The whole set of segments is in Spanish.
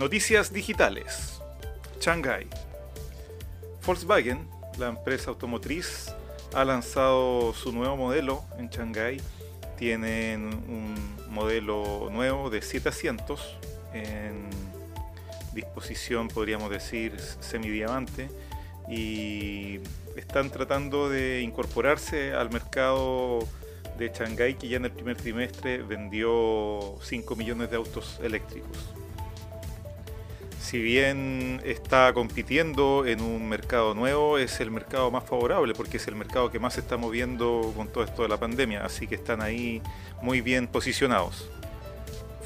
Noticias digitales. Shanghai. Volkswagen, la empresa automotriz, ha lanzado su nuevo modelo en Shanghai. Tienen un modelo nuevo de 7 asientos en disposición, podríamos decir, semidiamante y están tratando de incorporarse al mercado de Shanghai que ya en el primer trimestre vendió 5 millones de autos eléctricos. Si bien está compitiendo en un mercado nuevo, es el mercado más favorable porque es el mercado que más se está moviendo con todo esto de la pandemia, así que están ahí muy bien posicionados.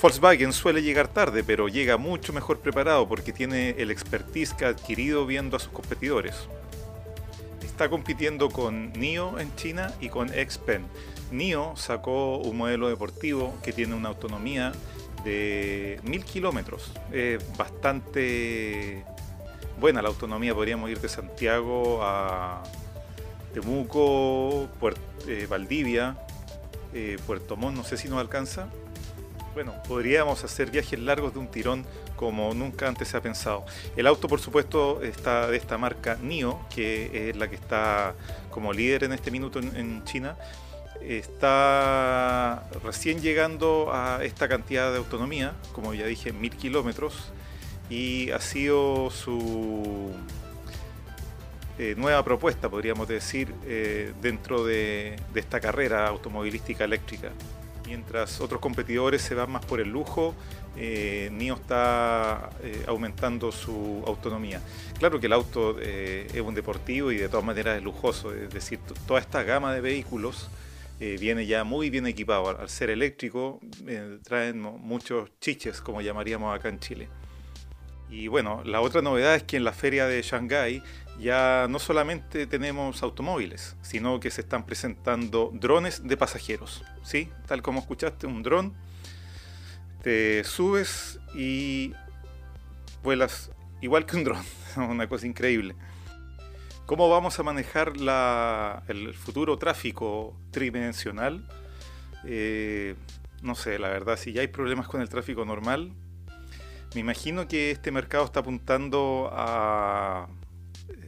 Volkswagen suele llegar tarde, pero llega mucho mejor preparado porque tiene el expertise que ha adquirido viendo a sus competidores. Está compitiendo con NIO en China y con XPeng. NIO sacó un modelo deportivo que tiene una autonomía de 1000 kilómetros. bastante buena la autonomía, podríamos ir de Santiago a Temuco, eh, Valdivia, eh, Puerto Montt, no sé si nos alcanza bueno, podríamos hacer viajes largos de un tirón como nunca antes se ha pensado. El auto, por supuesto, está de esta marca NIO, que es la que está como líder en este minuto en, China. Está recién llegando a esta cantidad de autonomía, como ya dije, mil kilómetros, y ha sido su eh, nueva propuesta, podríamos decir, eh, dentro de esta carrera automovilística eléctrica. Mientras otros competidores se van más por el lujo, eh, NIO está eh, aumentando su autonomía. Claro que el auto es un deportivo y de todas maneras es lujoso, es decir, toda esta gama de vehículos viene ya muy bien equipado. Al, ser eléctrico traen muchos chiches, como llamaríamos acá en Chile. Y bueno, la otra novedad es que en la feria de Shanghái ya no solamente tenemos automóviles, sino que se están presentando drones de pasajeros. ¿sí? Tal como escuchaste, un dron, te subes y vuelas igual que un dron, una cosa increíble. ¿Cómo vamos a manejar el futuro tráfico tridimensional? Eh, no sé, la verdad, si ya hay problemas con el tráfico normal, me imagino que este mercado está apuntando a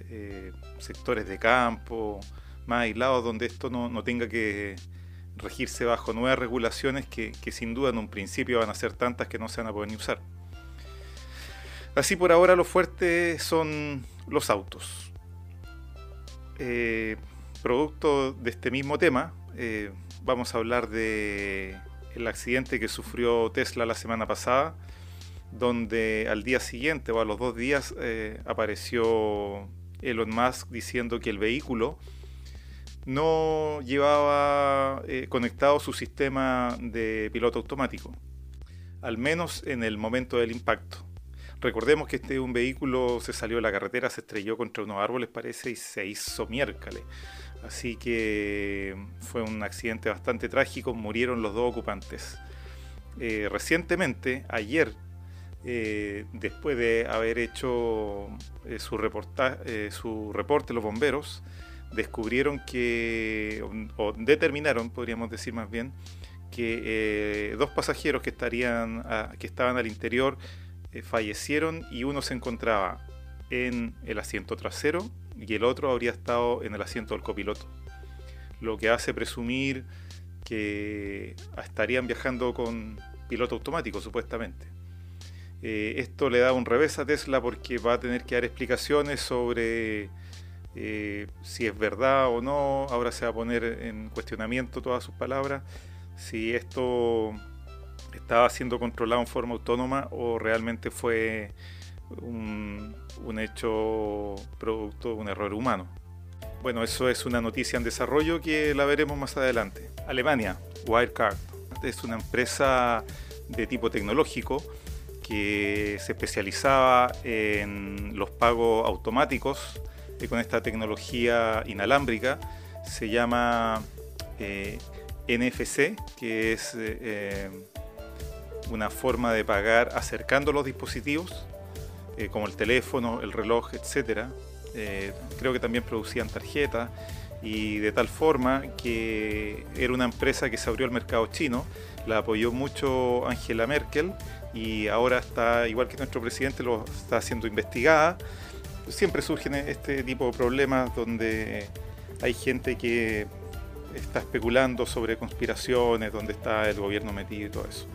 eh, sectores de campo más aislados donde esto no, tenga que regirse bajo nuevas regulaciones que, sin duda en un principio van a ser tantas que no se van a poder ni usar. Así por ahora lo fuerte son los autos. Eh, producto de este mismo tema, eh, vamos a hablar de el accidente que sufrió Tesla la semana pasada, donde al día siguiente o a los dos días apareció Elon Musk diciendo que el vehículo no llevaba eh, conectado su sistema de piloto automático, al menos en el momento del impacto. Recordemos que este un vehículo se salió de la carretera, se estrelló contra unos árboles, parece, y se hizo miércoles. Así que fue un accidente bastante trágico, murieron los dos ocupantes. Eh, recientemente, ayer, eh, después de haber hecho eh, su, eh, su reporte los bomberos, descubrieron que, o, determinaron, podríamos decir más bien, que dos pasajeros que, estarían que estaban al interior fallecieron y uno se encontraba en el asiento trasero y el otro habría estado en el asiento del copiloto. Lo que hace presumir que estarían viajando con piloto automático, supuestamente. Eh, esto le da un revés a Tesla porque va a tener que dar explicaciones sobre eh, si es verdad o no. Ahora se va a poner en cuestionamiento todas sus palabras. Si esto estaba siendo controlado en forma autónoma o realmente fue un, un hecho producto de un error humano. Bueno, eso es una noticia en desarrollo que la veremos más adelante. Alemania, Wirecard, es una empresa de tipo tecnológico que se especializaba en los pagos automáticos y con esta tecnología inalámbrica. Se llama eh, NFC, que es eh, una forma de pagar acercando los dispositivos, eh, como el teléfono, el reloj, etc. creo que también producían tarjetas y de tal forma que era una empresa que se abrió al mercado chino, la apoyó mucho Angela Merkel y ahora está, igual que nuestro presidente, lo está haciendo investigada. Siempre surgen este tipo de problemas donde hay gente que está especulando sobre conspiraciones, donde está el gobierno metido y todo eso.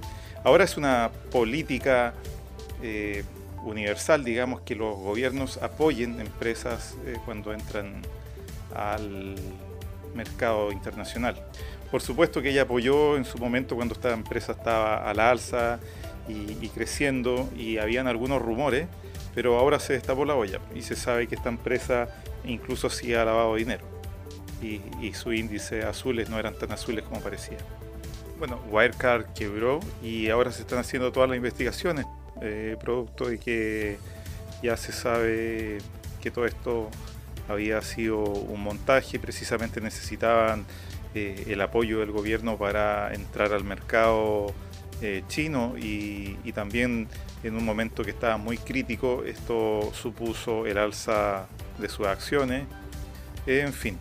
Ahora es una política eh, universal, digamos, que los gobiernos apoyen empresas eh, cuando entran al mercado internacional. Por supuesto que ella apoyó en su momento cuando esta empresa estaba a la alza y, creciendo y habían algunos rumores, pero ahora se destapó la olla y se sabe que esta empresa incluso sí ha lavado dinero y, y sus índices azules no eran tan azules como parecía. Bueno, Wirecard quebró y ahora se están haciendo todas las investigaciones, eh, producto de que ya se sabe que todo esto había sido un montaje, precisamente necesitaban eh, el apoyo del gobierno para entrar al mercado eh, chino y, y, también en un momento que estaba muy crítico esto supuso el alza de sus acciones. En fin,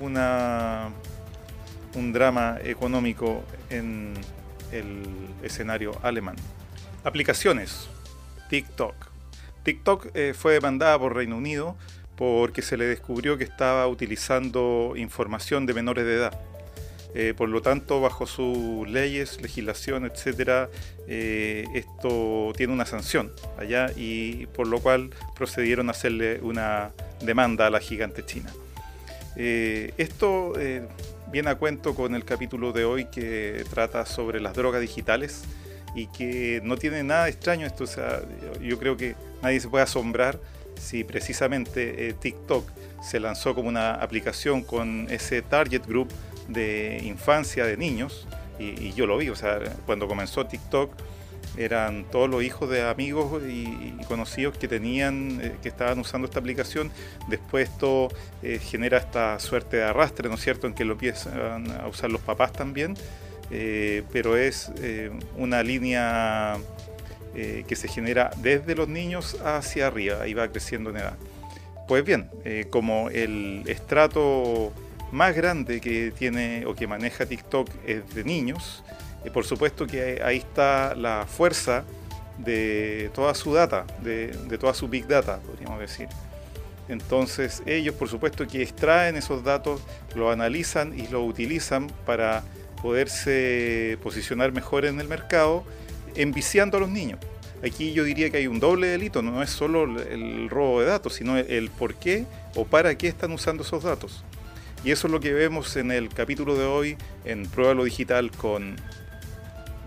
una un drama económico en el escenario alemán. Aplicaciones. TikTok. TikTok eh, fue demandada por Reino Unido porque se le descubrió que estaba utilizando información de menores de edad. Eh, por lo tanto, bajo sus leyes, legislación, etcétera, eh, esto tiene una sanción allá y por lo cual procedieron a hacerle una demanda a la gigante china. esto viene a cuento con el capítulo de hoy que trata sobre las drogas digitales y que no tiene nada extraño esto. O sea, yo creo que nadie se puede asombrar si precisamente eh, TikTok se lanzó como una aplicación con ese target group de infancia de niños y, y yo lo vi, o sea, cuando comenzó TikTok eran todos los hijos de amigos y, conocidos que tenían, eh, que estaban usando esta aplicación. Después esto eh, genera esta suerte de arrastre, ¿no es cierto?, en que lo empiezan a usar los papás también, eh, pero es una línea que se genera desde los niños hacia arriba y va creciendo en edad. Pues bien, como el estrato más grande que tiene o que maneja TikTok es de niños, por supuesto que ahí está la fuerza de toda su data, de, toda su big data, podríamos decir. Entonces ellos, por supuesto, que extraen esos datos, lo analizan y lo utilizan para poderse posicionar mejor en el mercado, enviciando a los niños. Aquí yo diría que hay un doble delito, no es solo el robo de datos, sino el por qué o para qué están usando esos datos. Y eso es lo que vemos en el capítulo de hoy en Prueba lo Digital con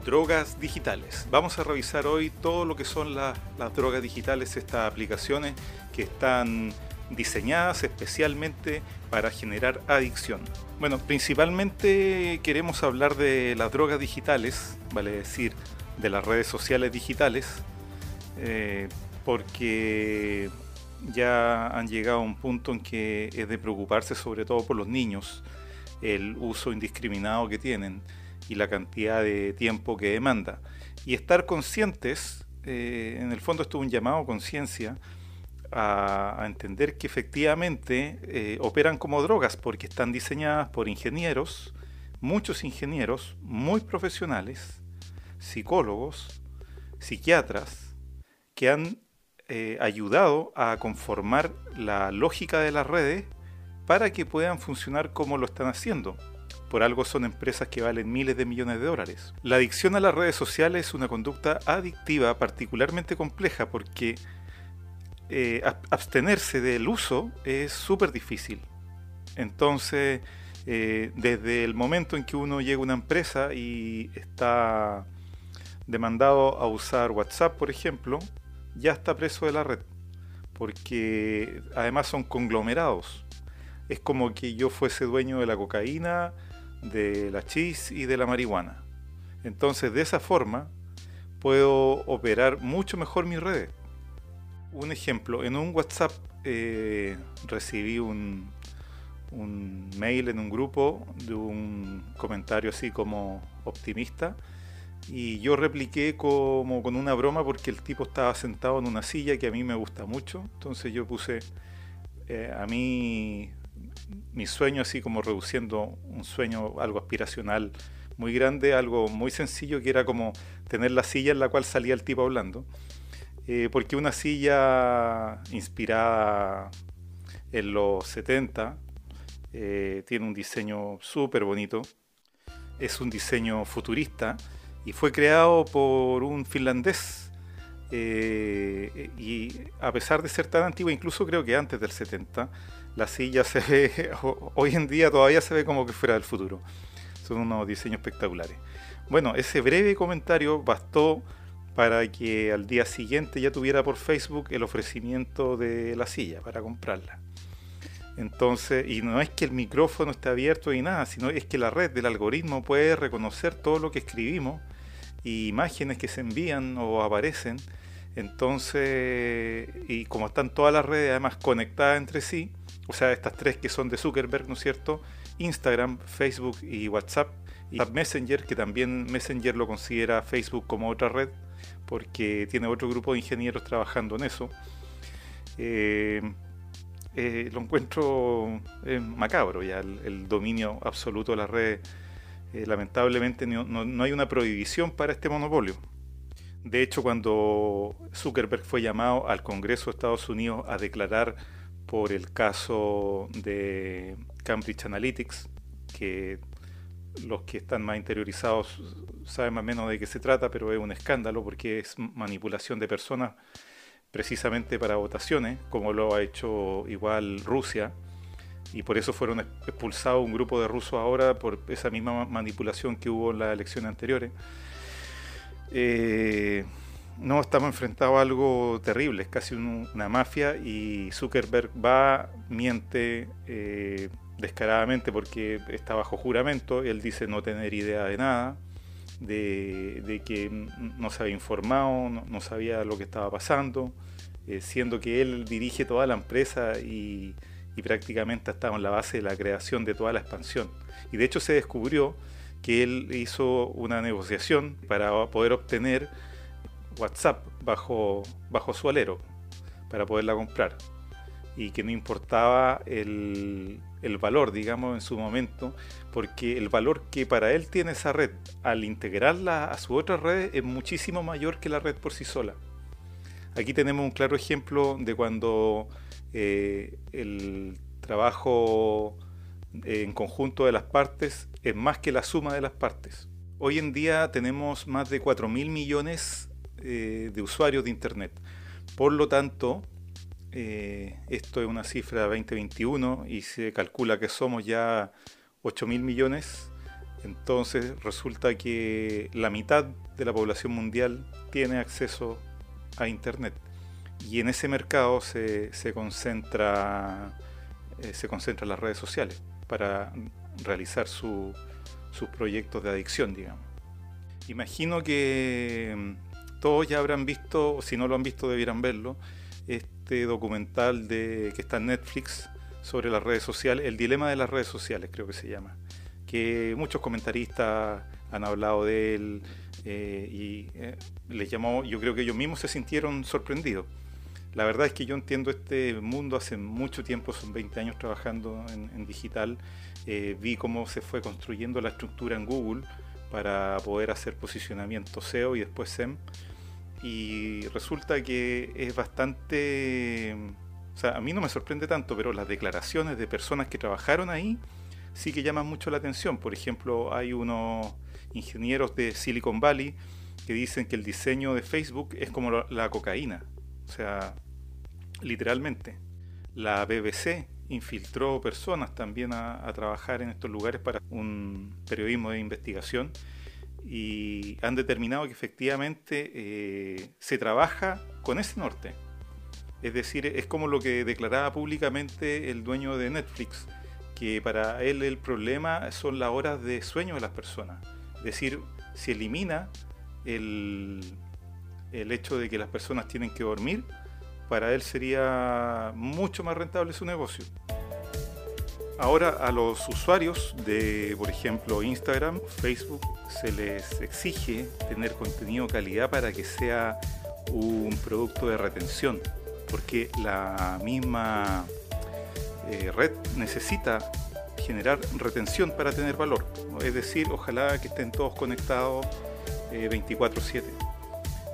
drogas digitales. Vamos a revisar hoy todo lo que son las, drogas digitales, estas aplicaciones que están diseñadas especialmente para generar adicción. Bueno, principalmente queremos hablar de las drogas digitales, vale decir, de las redes sociales digitales, eh, porque ya han llegado a un punto en que es de preocuparse sobre todo por los niños, el uso indiscriminado que tienen y la cantidad de tiempo que demanda. Y estar conscientes, eh, en el fondo esto es un llamado a conciencia, a, entender que efectivamente eh, operan como drogas porque están diseñadas por ingenieros, muchos ingenieros muy profesionales, psicólogos, psiquiatras, que han eh, ayudado a conformar la lógica de las redes para que puedan funcionar como lo están haciendo. Por algo son empresas que valen miles de millones de dólares. La adicción a las redes sociales es una conducta adictiva particularmente compleja porque eh, abstenerse del uso es súper difícil. Entonces, eh, desde el momento en que uno llega a una empresa y está demandado a usar WhatsApp, por ejemplo, ya está preso de la red. Porque además son conglomerados. Es como que yo fuese dueño de la cocaína, de la chis y de la marihuana. Entonces, de esa forma, puedo operar mucho mejor mis redes. Un ejemplo, en un WhatsApp eh, recibí un, un mail en un grupo de un comentario así como optimista y yo repliqué como con una broma porque el tipo estaba sentado en una silla que a mí me gusta mucho. Entonces yo puse, eh, a mí mi sueño, así como reduciendo un sueño, algo aspiracional muy grande, algo muy sencillo, que era como tener la silla en la cual salía el tipo hablando. Eh, porque una silla inspirada en los 70 eh, tiene un diseño súper bonito, es un diseño futurista y fue creado por un finlandés. Eh, y a pesar de ser tan antiguo, incluso creo que antes del 70, la silla se ve, hoy en día todavía se ve como que fuera del futuro. Son unos diseños espectaculares. Bueno, ese breve comentario bastó para que al día siguiente ya tuviera por Facebook el ofrecimiento de la silla para comprarla. Entonces, y no es que el micrófono esté abierto y nada, sino es que la red del algoritmo puede reconocer todo lo que escribimos y imágenes que se envían o aparecen. Entonces, y como están todas las redes además conectadas entre sí, o sea, estas tres que son de Zuckerberg, ¿no es cierto? Instagram, Facebook y WhatsApp. Y Messenger, que también Messenger lo considera Facebook como otra red, porque tiene otro grupo de ingenieros trabajando en eso. Eh, eh, lo encuentro eh, macabro ya, el, dominio absoluto de las redes. lamentablemente no hay una prohibición para este monopolio. De hecho, cuando Zuckerberg fue llamado al Congreso de Estados Unidos a declarar por el caso de Cambridge Analytics, que los que están más interiorizados saben más o menos de qué se trata, pero es un escándalo porque es manipulación de personas precisamente para votaciones, como lo ha hecho igual Rusia, y por eso fueron expulsados un grupo de rusos ahora por esa misma manipulación que hubo en las elecciones anteriores. Eh, no, estamos enfrentados a algo terrible, es casi una mafia y Zuckerberg va, miente eh, descaradamente porque está bajo juramento, él dice no tener idea de nada, de, que no se había informado, no, sabía lo que estaba pasando, eh, siendo que él dirige toda la empresa y, y prácticamente estaba en la base de la creación de toda la expansión. Y de hecho se descubrió que él hizo una negociación para poder obtener WhatsApp bajo, bajo su alero para poderla comprar y que no importaba el, el, valor, digamos, en su momento, porque el valor que para él tiene esa red al integrarla a su otra red es muchísimo mayor que la red por sí sola. Aquí tenemos un claro ejemplo de cuando eh, el trabajo en conjunto de las partes es más que la suma de las partes. Hoy en día tenemos más de 4 mil millones eh, de usuarios de Internet. Por lo tanto, eh, esto es una cifra 2021 y se calcula que somos ya 8 mil millones. Entonces resulta que la mitad de la población mundial tiene acceso a Internet. Y en ese mercado se, se concentra, eh, se concentran las redes sociales para realizar sus proyectos de adicción, digamos. Imagino que todos ya habrán visto, o si no lo han visto debieran verlo, este documental de, que está en Netflix sobre las redes sociales, el dilema de las redes sociales creo que se llama, que muchos comentaristas han hablado de él eh, y eh, les llamó, yo creo que ellos mismos se sintieron sorprendidos. La verdad es que yo entiendo este mundo hace mucho tiempo, son 20 años trabajando en, digital, eh, vi cómo se fue construyendo la estructura en Google para poder hacer posicionamiento SEO y después SEM y resulta que es bastante, o sea, a mí no me sorprende tanto, pero las declaraciones de personas que trabajaron ahí sí que llaman mucho la atención. Por ejemplo, hay unos ingenieros de Silicon Valley que dicen que el diseño de Facebook es como la cocaína, o sea, literalmente. La BBC infiltró personas también a, trabajar en estos lugares para un periodismo de investigación y han determinado que efectivamente eh, se trabaja con ese norte. Es decir, es como lo que declaraba públicamente el dueño de Netflix, que para él el problema son las horas de sueño de las personas. Es decir, si elimina el, el hecho de que las personas tienen que dormir, para él sería mucho más rentable su negocio. Ahora a los usuarios de, por ejemplo, Instagram, Facebook, se les exige tener contenido de calidad para que sea un producto de retención, porque la misma eh, red necesita generar retención para tener valor. Es decir, ojalá que estén todos conectados 24/7. Eh,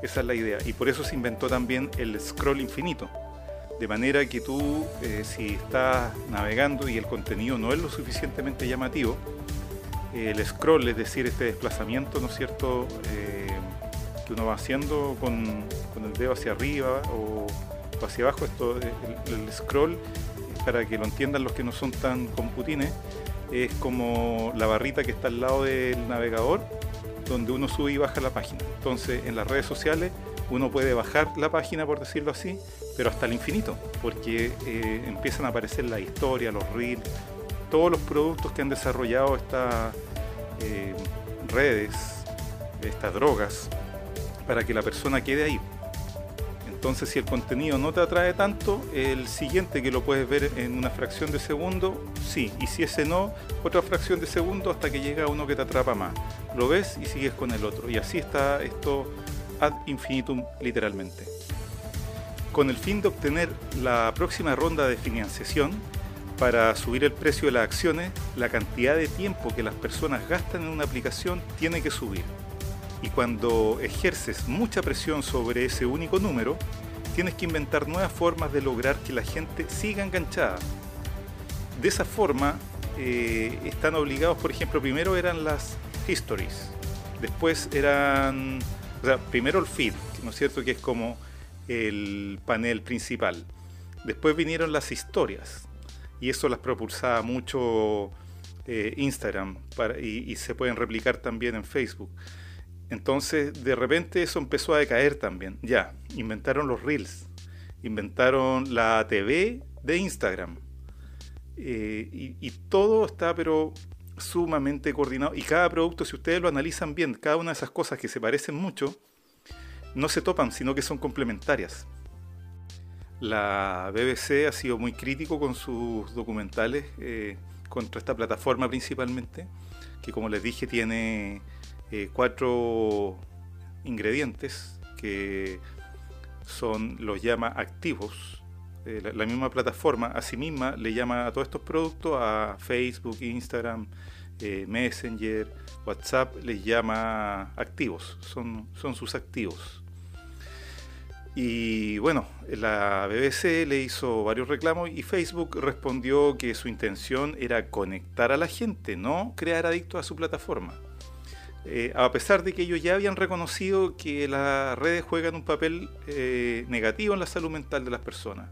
Esa es la idea. Y por eso se inventó también el scroll infinito. De manera que tú, eh, si estás navegando y el contenido no es lo suficientemente llamativo, el scroll, es decir, este desplazamiento, ¿no es cierto?, que uno va haciendo con, el dedo hacia arriba o, hacia abajo, esto, el scroll para que lo entiendan los que no son tan computines, es como la barrita que está al lado del navegador, donde uno sube y baja la página. Entonces, en las redes sociales uno puede bajar la página, por decirlo así, pero hasta el infinito, porque eh, empiezan a aparecer la historia, los reels, todos los productos que han desarrollado estas eh, redes, estas drogas, para que la persona quede ahí. Entonces, si el contenido no te atrae tanto, el siguiente que lo puedes ver en una fracción de segundo, sí. Y si ese no, otra fracción de segundo hasta que llega uno que te atrapa más. Lo ves y sigues con el otro. Y así está esto ad infinitum literalmente. Con el fin de obtener la próxima ronda de financiación, para subir el precio de las acciones, la cantidad de tiempo que las personas gastan en una aplicación tiene que subir y cuando ejerces mucha presión sobre ese único número, tienes que inventar nuevas formas de lograr que la gente siga enganchada. De esa forma, eh, están obligados, por ejemplo, primero eran las histories, después eran, o sea, primero el feed, ¿no es cierto? Que es como el panel principal. Después vinieron las historias y eso las propulsaba mucho eh, Instagram y se pueden replicar también en Facebook. Entonces, de repente eso empezó a decaer también. Ya, inventaron los Reels, inventaron la TV de Instagram. Eh, y, todo está, pero sumamente coordinado. Y cada producto, si ustedes lo analizan bien, cada una de esas cosas que se parecen mucho, no se topan, sino que son complementarias. La BBC ha sido muy crítico con sus documentales eh, contra esta plataforma principalmente, que como les dije tiene eh, cuatro ingredientes que son, los llama activos. Eh, la, misma plataforma a sí misma le llama a todos estos productos, a Facebook, Instagram, Messenger, WhatsApp, les llama activos, son, son sus activos. Y bueno, la BBC le hizo varios reclamos y Facebook respondió que su intención era conectar a la gente, no crear adictos a su plataforma. Eh, a pesar de que ellos ya habían reconocido que las redes juegan un papel eh, negativo en la salud mental de las personas.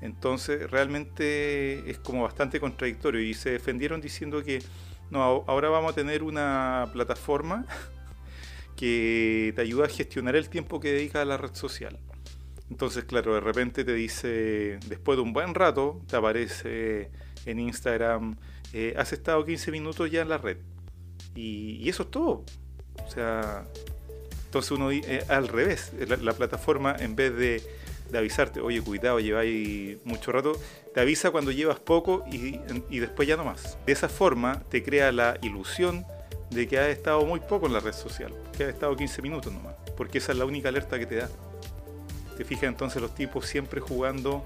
Entonces realmente es como bastante contradictorio y se defendieron diciendo que no, ahora vamos a tener una plataforma que te ayuda a gestionar el tiempo que dedicas a la red social. Entonces, claro, de repente te dice, después de un buen rato, te aparece en Instagram, eh, has estado 15 minutos ya en la red y, eso es todo. O sea, entonces uno eh, al revés, la, plataforma en vez de, avisarte, oye, cuidado, lleváis mucho rato, te avisa cuando llevas poco y, después ya no más. De esa forma te crea la ilusión de que has estado muy poco en la red social, que has estado 15 minutos nomás, porque esa es la única alerta que te da. Te fijas entonces los tipos siempre jugando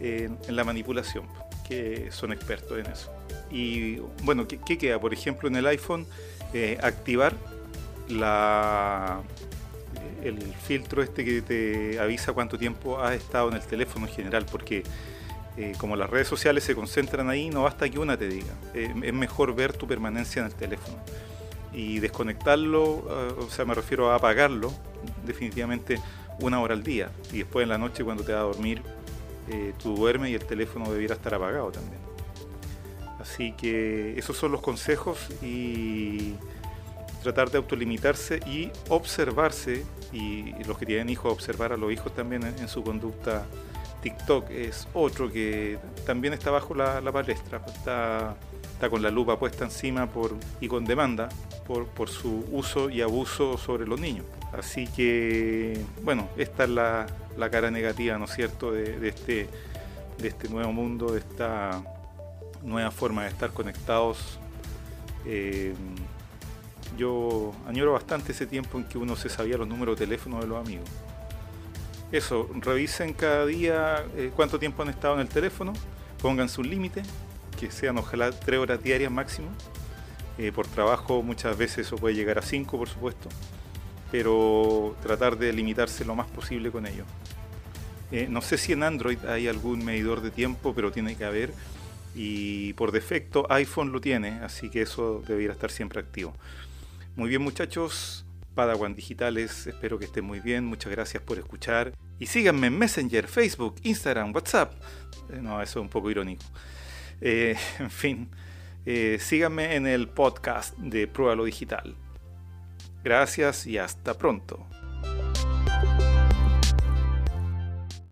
en la manipulación, que son expertos en eso. Y bueno, ¿qué, queda? Por ejemplo, en el iPhone, eh, activar la, el filtro este que te avisa cuánto tiempo has estado en el teléfono en general, porque eh, como las redes sociales se concentran ahí, no basta que una te diga. Eh, es mejor ver tu permanencia en el teléfono. Y desconectarlo, o sea, me refiero a apagarlo, definitivamente una hora al día. Y después en la noche cuando te vas a dormir, tú duermes y el teléfono debiera estar apagado también. Así que esos son los consejos y tratar de autolimitarse y observarse, y los que tienen hijos, observar a los hijos también en, su conducta. TikTok es otro que también está bajo la, palestra, está, está, con la lupa puesta encima por, y con demanda por, por, su uso y abuso sobre los niños. Así que, bueno, esta es la, la cara negativa, ¿no es cierto?, de, de, este, de este nuevo mundo, de esta nueva forma de estar conectados. Eh, yo añoro bastante ese tiempo en que uno se sabía los números de teléfono de los amigos. Eso, revisen cada día eh, cuánto tiempo han estado en el teléfono, pónganse un límite, que sean ojalá tres horas diarias máximo. Eh, por trabajo muchas veces eso puede llegar a 5, por supuesto, pero tratar de limitarse lo más posible con ello. Eh, no sé si en Android hay algún medidor de tiempo, pero tiene que haber. Y por defecto iPhone lo tiene, así que eso debería estar siempre activo. Muy bien muchachos, Padawan Digitales, espero que estén muy bien, muchas gracias por escuchar. Y síganme en Messenger, Facebook, Instagram, WhatsApp. Eh, no, eso es un poco irónico. Eh, en fin, síganme en el podcast de Prueba lo Digital. Gracias y hasta pronto.